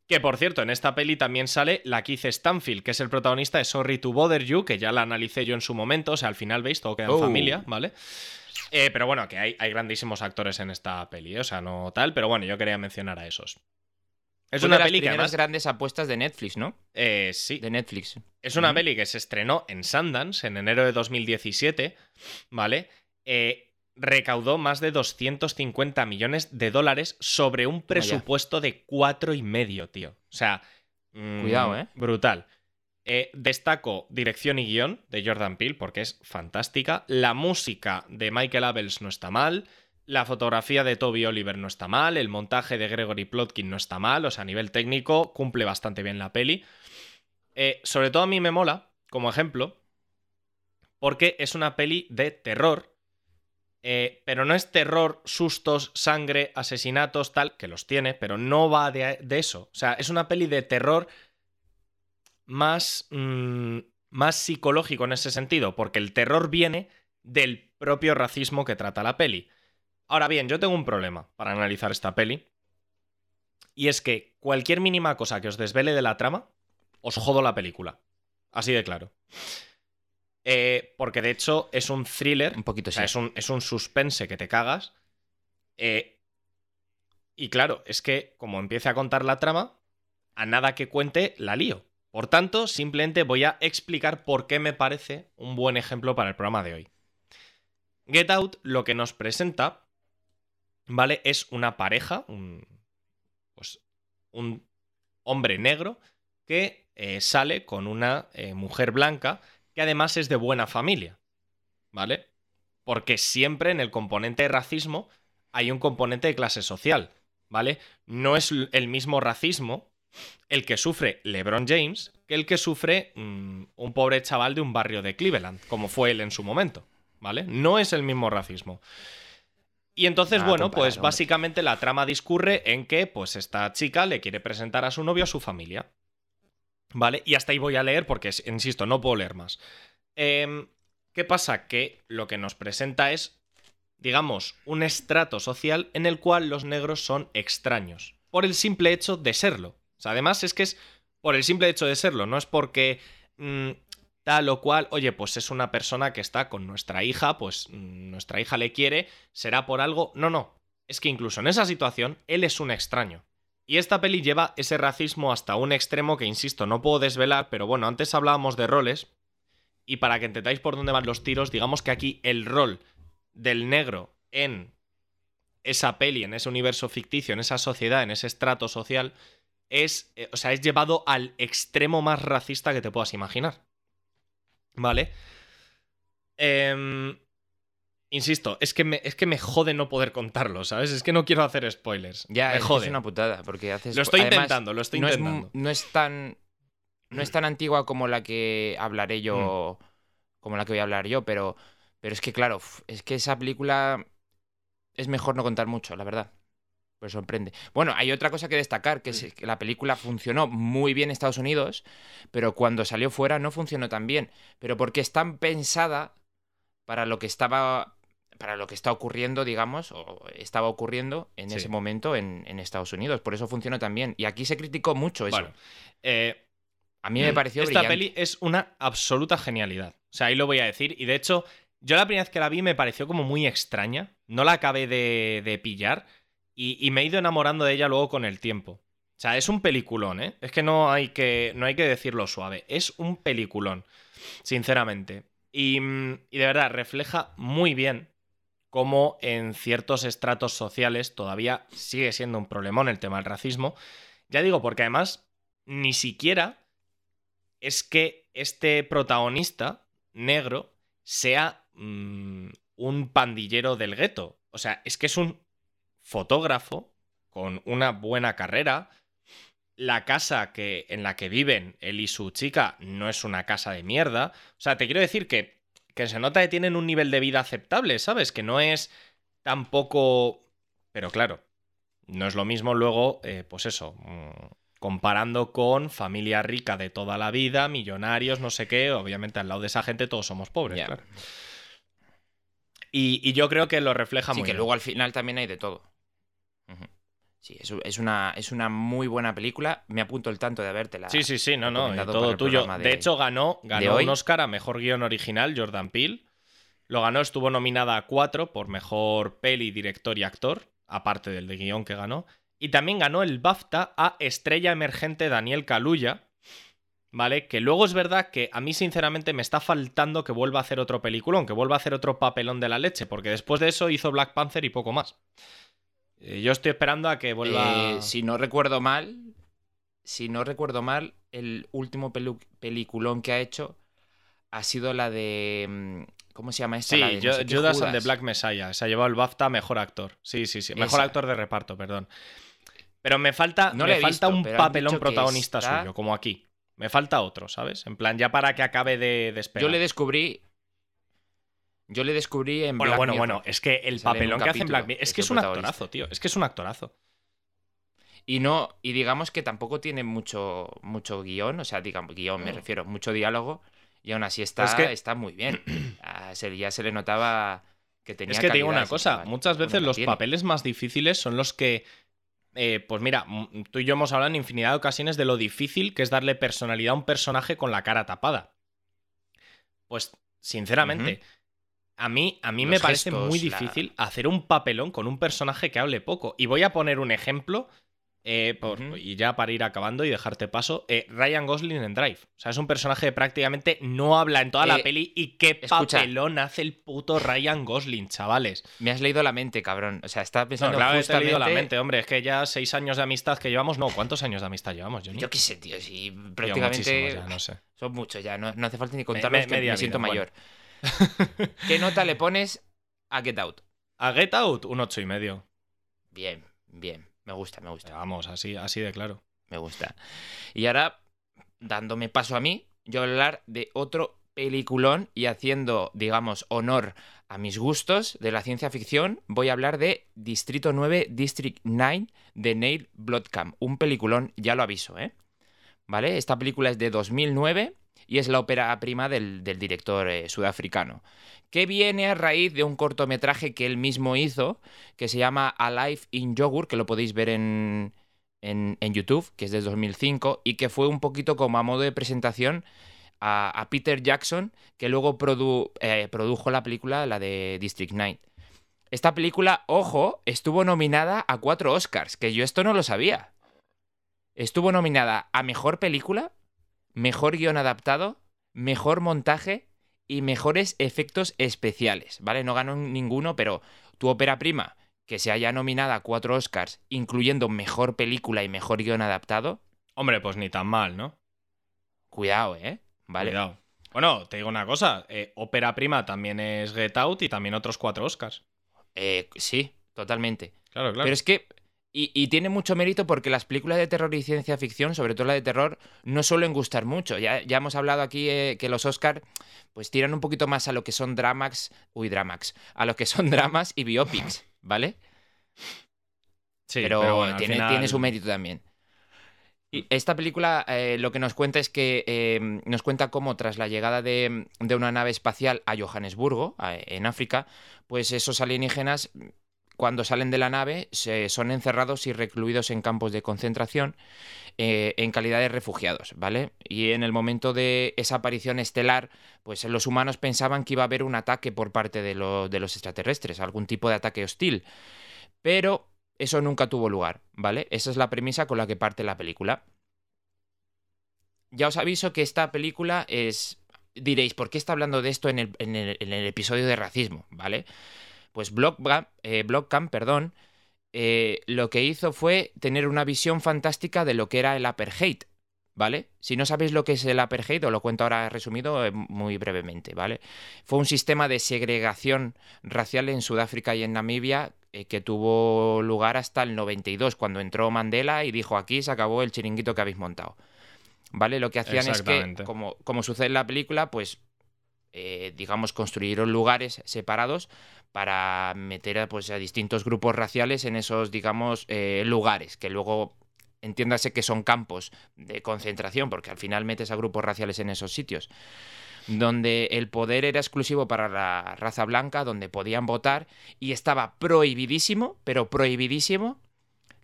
Que por cierto, en esta peli también sale la Keith Stanfield, que es el protagonista de Sorry to Bother You, que ya la analicé yo en su momento. O sea, al final veis, todo queda en Oh. familia, ¿vale? Eh, pero bueno, que hay, hay grandísimos actores en esta peli, ¿eh? o sea, no tal, pero bueno, yo quería mencionar a esos. Es Fue una de las peli que primeras además. grandes apuestas de Netflix, ¿no? eh, sí, De Netflix. es una peli que se estrenó en Sundance en enero de 2017, ¿vale? Eh, recaudó más de 250 millones de dólares sobre un presupuesto de cuatro y medio, tío. O sea, mm, Cuidado, ¿eh? Brutal. Eh, destaco dirección y guion de Jordan Peele porque es fantástica. La música de Michael Abels no está mal. La fotografía de Toby Oliver no está mal. El montaje de Gregory Plotkin no está mal. O sea, a nivel técnico cumple bastante bien la peli. Eh, sobre todo a mí me mola, como ejemplo, porque es una peli de terror. Eh, pero no es terror, sustos, sangre, asesinatos, tal, que los tiene, pero no va de, eso. O sea, es una peli de terror más, mm, más psicológico en ese sentido, porque el terror viene del propio racismo que trata la peli. Ahora bien, yo tengo un problema para analizar esta peli, y es que cualquier mínima cosa que os desvele de la trama, os jodo la película. Así de claro. Eh, porque de hecho es un thriller, Un poquito o sea, es un, es un suspense que te cagas. Eh, y claro, es que como empiece a contar la trama, a nada que cuente la lío. Por tanto, simplemente voy a explicar por qué me parece un buen ejemplo para el programa de hoy. Get Out lo que nos presenta, ¿vale? Es una pareja, un, pues, un hombre negro que eh, sale con una eh, mujer blanca que además es de buena familia, ¿vale? Porque siempre en el componente de racismo hay un componente de clase social, ¿vale? No es el mismo racismo el que sufre LeBron James que el que sufre mm, un pobre chaval de un barrio de Cleveland, como fue él en su momento, ¿vale? No es el mismo racismo. Y entonces, Nada bueno, pues básicamente la trama discurre en que, pues, esta chica le quiere presentar a su novio a su familia. ¿Vale? Y hasta ahí voy a leer porque, insisto, no puedo leer más. Em, ¿Qué pasa? Que lo que nos presenta es, digamos, un estrato social en el cual los negros son extraños. Por el simple hecho de serlo. O sea, además es que es por el simple hecho de serlo, no es porque mm, tal o cual, oye, pues es una persona que está con nuestra hija, pues mm, nuestra hija le quiere, será por algo. No, no. Es que incluso en esa situación, él es un extraño. Y esta peli lleva ese racismo hasta un extremo que, insisto, no puedo desvelar, pero bueno, antes hablábamos de roles. Y para que entendáis por dónde van los tiros, digamos que aquí el rol del negro en esa peli, en ese universo ficticio, en esa sociedad, en ese estrato social, es, eh, o sea, es llevado al extremo más racista que te puedas imaginar. ¿Vale? Em, insisto, es que, me, es que me jode no poder contarlo, ¿sabes? Es que no quiero hacer spoilers. Ya, me es, jode. es una putada, porque haces... Lo estoy además, intentando, lo estoy no intentando. no es tan... No es tan antigua como la que hablaré yo... Mm. Como la que voy a hablar yo, pero... Pero es que, claro, es que esa película... Es mejor no contar mucho, la verdad. Pues sorprende. Bueno, hay otra cosa que destacar, que es que la película funcionó muy bien en Estados Unidos, pero cuando salió fuera no funcionó tan bien. Pero porque es tan pensada para lo que estaba. Para lo que está ocurriendo, digamos, o estaba ocurriendo en Sí. ese momento en, en Estados Unidos. Por eso funcionó tan bien. Y aquí se criticó mucho eso. Bueno, eh, A mí me pareció Esta brillante. peli es una absoluta genialidad. O sea, ahí lo voy a decir. Y de hecho, yo la primera vez que la vi me pareció como muy extraña. No la acabé de, de pillar. Y, y me he ido enamorando de ella luego con el tiempo. O sea, es un peliculón, ¿eh? Es que no hay que, no hay que decirlo suave. Es un peliculón, sinceramente. Y, mm, y de verdad, refleja muy bien cómo en ciertos estratos sociales todavía sigue siendo un problemón el tema del racismo. Ya digo, porque además ni siquiera es que este protagonista negro sea mm, un pandillero del gueto. O sea, es que es un fotógrafo con una buena carrera. La casa que, en la que viven él y su chica no es una casa de mierda. O sea, te quiero decir que, que se nota que tienen un nivel de vida aceptable, ¿sabes? Que no es tampoco... Pero claro, no es lo mismo luego, eh, pues eso, mm, comparando con familia rica de toda la vida, millonarios, no sé qué, obviamente al lado de esa gente todos somos pobres, claro. Y, y yo creo que lo refleja Sí, muy que bien. luego al final también hay de todo. Sí, es, es una, es una muy buena película. Me apunto el tanto de vértela. Sí, sí, sí, no, no, y todo tuyo. De, de- hecho, ganó, ganó un Oscar a Mejor Guión Original, Jordan Peele. Lo ganó, estuvo nominada a cuatro por Mejor Peli, Director y Actor, aparte del de guion que ganó. Y también ganó el BAFTA a Estrella Emergente Daniel Kaluuya, ¿vale? Que luego es verdad que a mí sinceramente me está faltando que vuelva a hacer otro peliculón, que vuelva a hacer otro papelón de la leche, porque después de eso hizo Black Panther y poco más. Eh, Yo estoy esperando a que vuelva... Eh, si no recuerdo mal, si no recuerdo mal, el último peliculón que ha hecho ha sido la de. mm, ¿Cómo se llama esta? Sí, La de no sé Judas and the. Black Messiah. Se ha llevado el BAFTA mejor actor. Sí, sí, sí. Mejor Esa. actor de reparto, perdón. Pero me falta, No me falta visto, un papelón protagonista está- suyo, como aquí. Me falta otro, ¿sabes? En plan, ya para que acabe de despegar. Yo le descubrí. Yo le descubrí en Bueno, Black bueno, Mirror. bueno. Es que el Sale papelón que hace en Black Mirror. Es que es un actorazo, tío. Es que es un actorazo. Y no, y digamos que tampoco tiene mucho, mucho guion, o sea, digamos, guion me No. refiero, mucho diálogo, y aún así está, Es que- está muy bien. Se- ya se le notaba que tenía Es que te digo una cosa, muchas veces los tiene. papeles más difíciles son los que, eh, pues mira, tú y yo hemos hablado en infinidad de ocasiones de lo difícil que es darle personalidad a un personaje con la cara tapada. Pues, sinceramente, a mí, a mí me parece muy la- difícil hacer un papelón con un personaje que hable poco. Y voy a poner un ejemplo, eh, por- y ya para ir acabando y dejarte paso, eh, Ryan Gosling en Drive. O sea, es un personaje que prácticamente no habla en toda la Eh, peli y qué escucha. papelón hace el puto Ryan Gosling, chavales. Me has leído la mente, cabrón. O sea, estaba No, pensando claro que te he leído la justamente- mente, hombre. Es que ya seis años de amistad que llevamos. No, ¿cuántos años de amistad llevamos, Johnny? Yo qué sé, tío, si prácticamente muchísimos ya, no sé. son muchos ya, no, no hace falta ni contarlos me- que siento mayor. ¿Qué nota le pones a Get Out? A Get Out, un ocho y medio. Bien, bien, me gusta, me gusta. Vamos, así, así de claro. Me gusta. Y ahora, dándome paso a mí, yo voy a hablar de otro peliculón y haciendo, digamos, honor a mis gustos de la ciencia ficción, voy a hablar de Distrito 9, District 9 de Neil Blomkamp. Un peliculón, ya lo aviso, ¿eh? ¿Vale? Esta película es de 2009 y es la ópera prima del, del director eh, sudafricano, que viene a raíz de un cortometraje que él mismo hizo, que se llama Alive in Yogurt, que lo podéis ver en, en, YouTube, que es de 2005, y que fue un poquito como a modo de presentación a, Peter Jackson, que luego eh, produjo la película, la de District 9. Esta película, ojo, estuvo nominada a cuatro Oscars, que yo esto no lo sabía. Estuvo nominada a Mejor Película, Mejor Guión Adaptado, Mejor Montaje y Mejores Efectos Especiales, ¿vale? No ganó ninguno, pero tu ópera prima, que se haya nominada a cuatro Oscars, incluyendo mejor película y mejor guion adaptado. Hombre, pues ni tan mal, ¿no? Cuidado, ¿eh? Vale. Cuidado. Bueno, te digo una cosa. eh, ópera prima también es Get Out y también otros cuatro Oscars. Eh, sí, totalmente. Claro, claro. Pero es que. Y, y tiene mucho mérito porque las películas de terror y ciencia ficción, sobre todo la de terror, no suelen gustar mucho. Ya, ya hemos hablado aquí eh, que los Oscar pues tiran un poquito más a lo que son dramax. Uy, dramax. A lo que son dramas y biopics, ¿vale? sí, pero, bueno, tiene, final- tiene su mérito también. Y esta película eh, lo que nos cuenta es que eh, nos cuenta cómo tras la llegada de, de una nave espacial a Johannesburgo, a- en África, pues esos alienígenas cuando salen de la nave se, son encerrados y recluidos en campos de concentración eh, en calidad de refugiados, ¿vale? Y en el momento de esa aparición estelar, pues los humanos pensaban que iba a haber un ataque por parte de, lo- de los extraterrestres, algún tipo de ataque hostil. Pero eso nunca tuvo lugar, ¿vale? Esa es la premisa con la que parte la película. Ya os aviso que esta película es... Diréis, ¿por qué está hablando de esto en el episodio de racismo? ¿Vale? Pues eh, perdón, eh, lo que hizo fue tener una visión fantástica de lo que era el apartheid, ¿vale? Si no sabéis lo que es el apartheid, os lo cuento ahora resumido eh, muy brevemente, ¿vale? Fue un sistema de segregación racial en Sudáfrica y en Namibia eh, que tuvo lugar hasta el 92, cuando entró Mandela y dijo aquí se acabó el chiringuito que habéis montado. ¿Vale? Lo que hacían es que, como sucede en la película, pues, eh, digamos, construyeron lugares separados para meter a, pues, a distintos grupos raciales en esos, digamos, eh, lugares, que luego entiéndase que son campos de concentración, porque al final metes a grupos raciales en esos sitios, donde el poder era exclusivo para la raza blanca, donde podían votar y estaba prohibidísimo, pero prohibidísimo,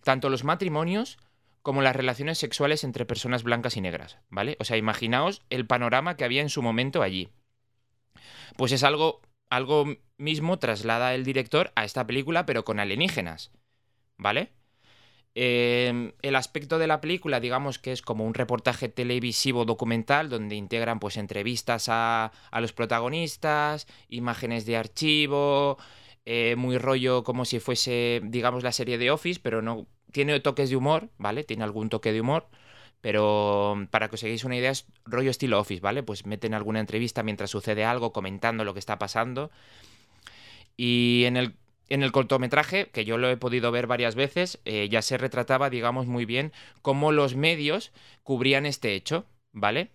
tanto los matrimonios como las relaciones sexuales entre personas blancas y negras, ¿vale? O sea, imaginaos el panorama que había en su momento allí. Pues es algo, algo mismo traslada el director a esta película, pero con alienígenas, ¿vale? Eh, el aspecto de la película, digamos que es como un reportaje televisivo documental donde integran pues entrevistas a, a los protagonistas, imágenes de archivo, eh, muy rollo como si fuese, digamos, la serie de Office, pero no tiene toques de humor, ¿vale? Tiene algún toque de humor, pero para que os hagáis una idea es rollo estilo Office, ¿vale? Pues meten alguna entrevista mientras sucede algo, comentando lo que está pasando. Y en el, en el cortometraje, que yo lo he podido ver varias veces, eh, ya se retrataba, digamos, muy bien cómo los medios cubrían este hecho, ¿vale?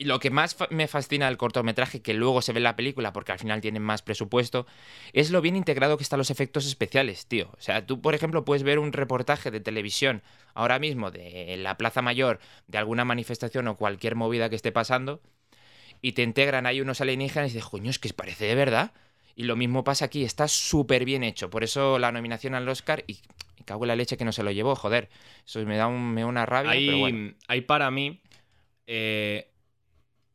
Y lo que más fa- me fascina del cortometraje, que luego se ve en la película, porque al final tienen más presupuesto, es lo bien integrado que están los efectos especiales, tío. O sea, tú, por ejemplo, puedes ver un reportaje de televisión ahora mismo de la Plaza Mayor, de alguna manifestación o cualquier movida que esté pasando, y te integran ahí unos alienígenas y dices, coño, es que parece de verdad. Y lo mismo pasa aquí, está súper bien hecho. Por eso la nominación al Oscar, y, y cago en la leche que no se lo llevó, joder. Eso me da, un- me da una rabia, Hay, pero bueno. hay para mí eh,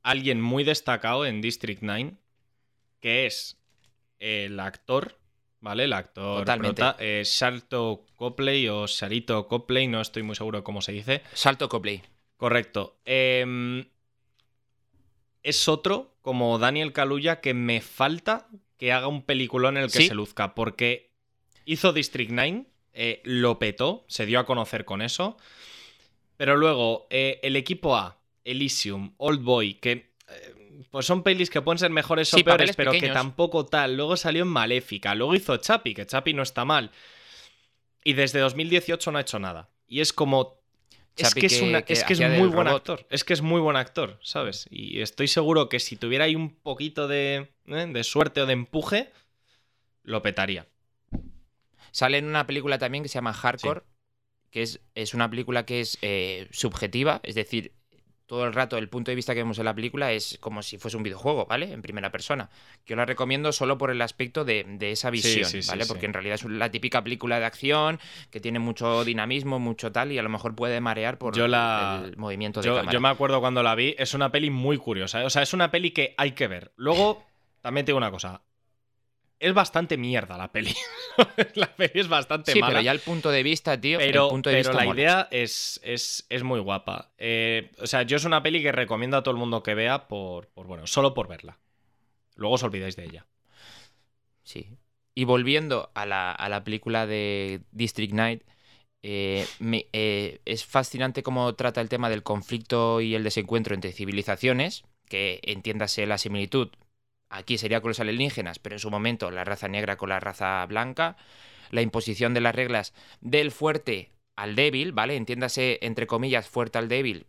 alguien muy destacado en District 9, que es el actor, ¿vale? El actor Totalmente. prota, eh, Sharto Copley o Sarito Copley, no estoy muy seguro cómo se dice. Salto Copley. Correcto. Em, es otro, como Daniel Kaluuya, que me falta que haga un peliculón en el que Sí. se luzca, porque hizo District 9, eh, lo petó, se dio a conocer con eso, pero luego eh, el equipo A, Elysium, Old Boy, que eh, pues son pelis que pueden ser mejores o Sí, peores, papeles pero que tampoco tal. Luego salió en Maléfica, luego hizo Chapi, que Chapi no está mal. Y desde 2018 no ha hecho nada. Y es como es que es, que- una- que es, que es hacía muy buen robot. actor. Es que es muy buen actor, ¿sabes? Y estoy seguro que si tuviera ahí un poquito de, ¿eh? de suerte o de empuje, lo petaría. Sale en una película también que se llama Hardcore, que es, es una película que es eh, subjetiva, es decir, todo el rato el punto de vista que vemos en la película es como si fuese un videojuego, ¿vale? En primera persona. Que yo la recomiendo solo por el aspecto de, de esa visión, sí, sí, ¿vale? sí. Porque en realidad es la típica película de acción que tiene mucho dinamismo, mucho tal, y a lo mejor puede marear por Yo la- el movimiento de Yo, cámara. yo me acuerdo cuando la vi, es una peli muy curiosa. ¿eh? O sea, es una peli que hay que ver. Luego, también te digo una cosa. Es bastante mierda la peli. la peli es bastante Sí, mala. pero ya el punto de vista, tío, Pero, el punto de pero vista la mola. idea es, es, es muy guapa. Eh, o sea, yo es una peli que recomiendo a todo el mundo que vea por, por, bueno, solo por verla. Luego os olvidáis de ella. Sí. Y volviendo a la, a la película de District 9, eh, me- eh, es fascinante cómo trata el tema del conflicto y el desencuentro entre civilizaciones, que entiéndase la similitud, aquí sería con los alienígenas, pero en su momento la raza negra con la raza blanca, la imposición de las reglas del fuerte al débil, ¿vale? Entiéndase, entre comillas, fuerte al débil,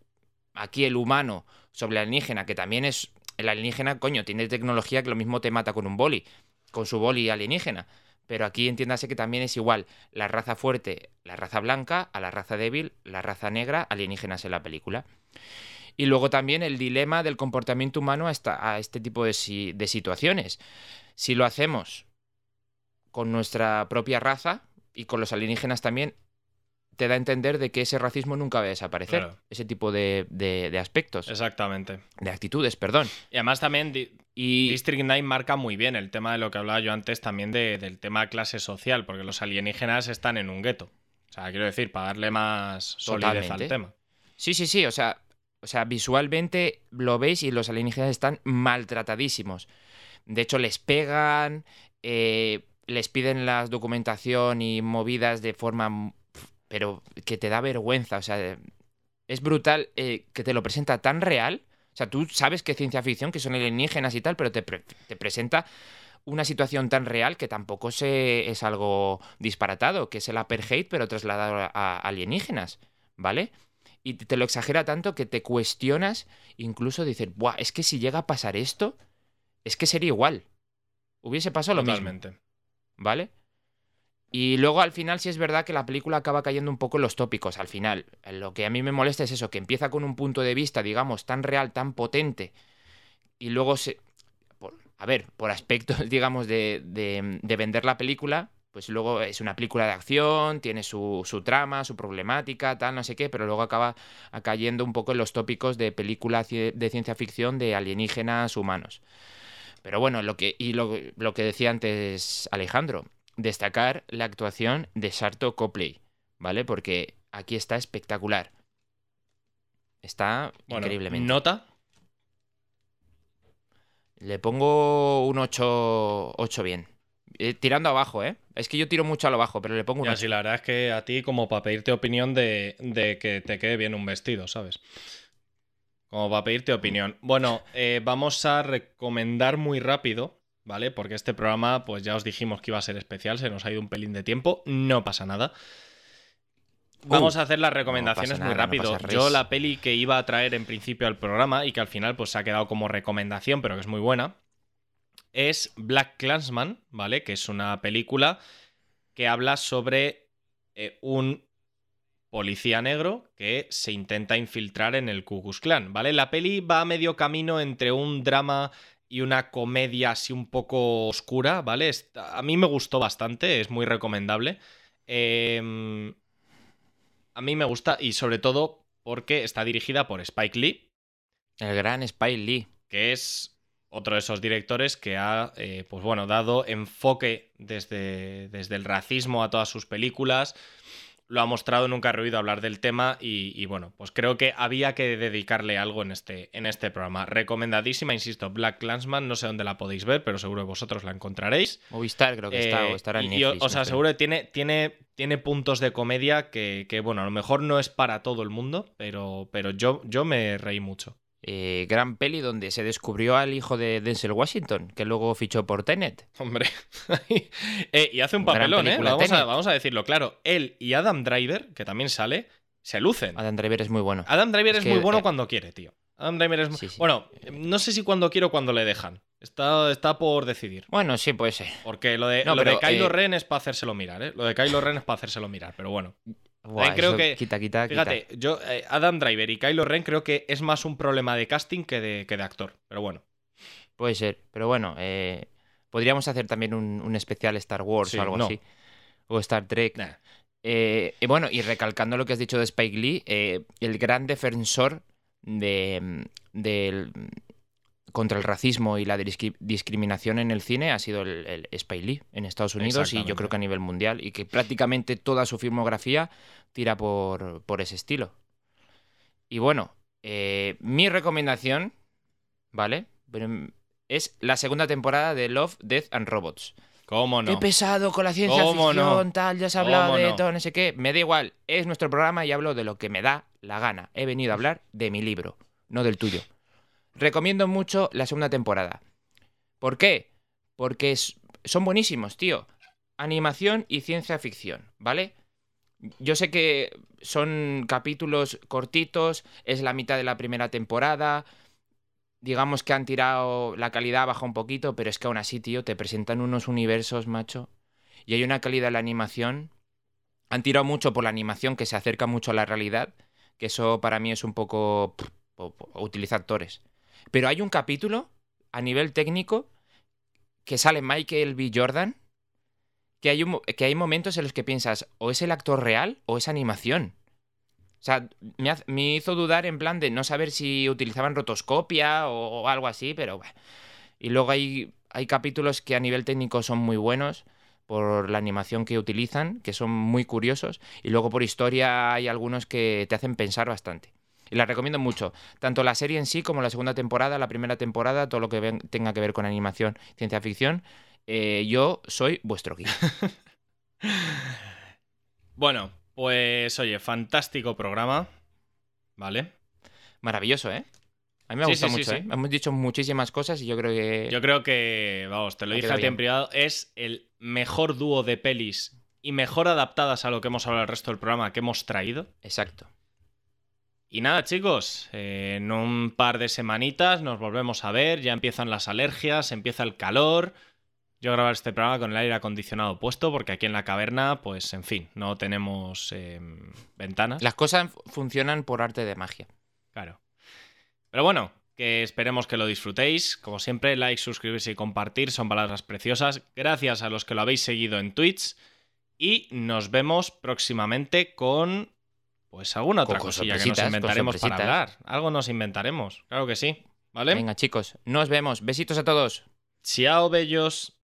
aquí el humano sobre el alienígena, que también es... El alienígena, coño, tiene tecnología que lo mismo te mata con un boli, con su boli alienígena. Pero aquí entiéndase que también es igual la raza fuerte, la raza blanca, a la raza débil, la raza negra, alienígenas en la película. Y luego también el dilema del comportamiento humano a, esta- a este tipo de, si- de situaciones. Si lo hacemos con nuestra propia raza y con los alienígenas también, te da a entender de que ese racismo nunca va a desaparecer. Claro. Ese tipo de, de- de aspectos, Exactamente. de actitudes, perdón. Y además también Y District 9 marca muy bien el tema de lo que hablaba yo antes también de- del tema clase social, porque los alienígenas están en un gueto. O sea, quiero decir, para darle más solidez Totalmente. al tema. Sí, sí, sí, o sea, o sea, visualmente lo veis y los alienígenas están maltratadísimos. De hecho, les pegan, eh, les piden la documentación y movidas de forma... pero que te da vergüenza, o sea, es brutal eh, que te lo presenta tan real. O sea, tú sabes que es ciencia ficción, que son alienígenas y tal, pero te, pre- te presenta una situación tan real que tampoco se, es algo disparatado, que es el apartheid, pero trasladado a alienígenas, ¿vale? Y te lo exagera tanto que te cuestionas, incluso dices, Buah, es que si llega a pasar esto, es que sería igual. Hubiese pasado lo mismo. ¿vale? Y luego al final sí es verdad que la película acaba cayendo un poco en los tópicos al final. Lo que a mí me molesta es eso, que empieza con un punto de vista, digamos, tan real, tan potente, y luego se... por- a ver, por aspectos, digamos, de, de- de vender la película, pues luego es una película de acción, tiene su, su trama, su problemática, tal, no sé qué, pero luego acaba cayendo un poco en los tópicos de película cie- de ciencia ficción de alienígenas humanos. Pero bueno, lo que, y lo, lo que decía antes Alejandro, destacar la actuación de Sarto Copley, ¿vale? Porque aquí está espectacular. Está Bueno, increíblemente. nota. Le pongo un 8, 8 bien. Eh, tirando abajo, ¿eh? Es que yo tiro mucho a lo bajo, pero le pongo un Y 8. así la verdad es que a ti como para pedirte opinión de, de que te quede bien un vestido, ¿sabes? Como para pedirte opinión. Bueno, eh, vamos a recomendar muy rápido, ¿vale? Porque este programa, pues ya os dijimos que iba a ser especial, se nos ha ido un pelín de tiempo, no pasa nada. Vamos Uh, a hacer las recomendaciones muy nada, rápido. Yo la peli que iba a traer en principio al programa y que al final pues se ha quedado como recomendación, pero que es muy buena, es Black Clansman, ¿vale? Que es una película que habla sobre eh, un policía negro que se intenta infiltrar en el Ku Klux Klan, ¿vale? La peli va a medio camino entre un drama y una comedia así un poco oscura, ¿vale? A mí me gustó bastante, es muy recomendable. Em, a mí me gusta y sobre todo porque está dirigida por Spike Lee, El gran Spike Lee. que es otro de esos directores que ha, eh, pues bueno, dado enfoque desde, desde el racismo a todas sus películas. Lo ha mostrado, nunca he oído hablar del tema y, y bueno, pues creo que había que dedicarle algo en este, en este programa. Recomendadísima, insisto, Black Clansman, no sé dónde la podéis ver, pero seguro que vosotros la encontraréis. Movistar creo que está, Eh, o estará en y- y Netflix. os aseguro que tiene, tiene, tiene puntos de comedia que, que, bueno, a lo mejor no es para todo el mundo, pero, pero yo, yo me reí mucho. Eh, gran peli donde se descubrió al hijo de Denzel Washington, que luego fichó por Tenet. Hombre. Eh, y hace un Gran papelón, ¿eh? Vamos a, vamos a decirlo claro. Él y Adam Driver, que también sale, se lucen. Adam Driver es muy bueno. Adam Driver Es es, que, muy bueno eh, cuando quiere, tío. Adam Driver es muy... Sí, sí. Bueno, no sé si cuando quiere o cuando le dejan. Está, está por decidir. Bueno, sí, puede ser. Porque lo de, No, lo de Kylo eh, Ren es para hacérselo mirar, ¿eh? Lo de Kylo Ren es para hacérselo mirar, pero bueno. Buah, creo que- Quita, quita, quita. Fíjate, yo, eh, Adam Driver y Kylo Ren creo que es más un problema de casting que de, que de actor. Pero bueno. Puede ser. Pero bueno, eh, podríamos hacer también un, un especial Star Wars Sí, o algo no. así. O Star Trek. Nah. Eh, y bueno, y recalcando lo que has dicho de Spike Lee, el gran defensor de, mm, del- mm, contra el racismo y la discri- discriminación en el cine ha sido el, el Spike Lee en Estados Unidos y yo creo que a nivel mundial y que prácticamente toda su filmografía tira por, por ese estilo. Y bueno, eh, mi recomendación, ¿vale? Mm, Es la segunda temporada de Love, Death and Robots. ¿Cómo no? Qué pesado con la ciencia ¿Cómo ficción, no? tal, ya has hablado ¿Cómo de no? todo, no sé qué. Me da igual, es nuestro programa y hablo de lo que me da la gana. He venido a hablar de mi libro, no del tuyo. Recomiendo mucho la segunda temporada. ¿Por qué? Porque son buenísimos, tío. Animación y ciencia ficción, ¿vale? Yo sé que son capítulos cortitos, es la mitad de la primera temporada. Digamos que han tirado la calidad baja un poquito, pero es que aún así, tío, te presentan unos universos, macho. Y hay una calidad en la animación. Han tirado mucho por la animación que se acerca mucho a la realidad, que eso para mí es un poco utilizar actores. Pero hay un capítulo a nivel técnico que sale Michael B. Jordan, que hay, que hay momentos en los que piensas, o es el actor real o es animación. O sea, me hizo dudar en plan de no saber si utilizaban rotoscopia o, o algo así, pero bueno. Y luego hay, hay capítulos que a nivel técnico son muy buenos por la animación que utilizan, que son muy curiosos. Y luego por historia hay algunos que te hacen pensar bastante. Y la recomiendo mucho. Tanto la serie en sí como la segunda temporada, la primera temporada, todo lo que ven- tenga que ver con animación, ciencia ficción. eh, yo soy vuestro guía. Bueno, pues oye, fantástico programa. ¿Vale? Maravilloso, ¿eh? A mí me ha Sí, gustado sí, mucho, sí. ¿eh? Hemos dicho muchísimas cosas y yo creo que... Yo creo que, vamos, te lo dije a ti en privado, es el mejor dúo de pelis y mejor adaptadas a lo que hemos hablado el resto del programa que hemos traído. Exacto. Y nada, chicos, eh, en un par de semanitas nos volvemos a ver, ya empiezan las alergias, empieza el calor. Yo grabar este programa con el aire acondicionado puesto porque aquí en la caverna, pues en fin, no tenemos eh, ventanas. Las cosas funcionan por arte de magia. Claro. Pero bueno, que esperemos que lo disfrutéis. Como siempre, like, suscribirse y compartir son palabras preciosas. Gracias a los que lo habéis seguido en Twitch. Y nos vemos próximamente con. Pues alguna otra Con cosilla que nos inventaremos para hablar. Algo nos inventaremos. Claro que sí. ¿Vale? Venga, chicos, nos vemos. Besitos a todos. Chao, bellos.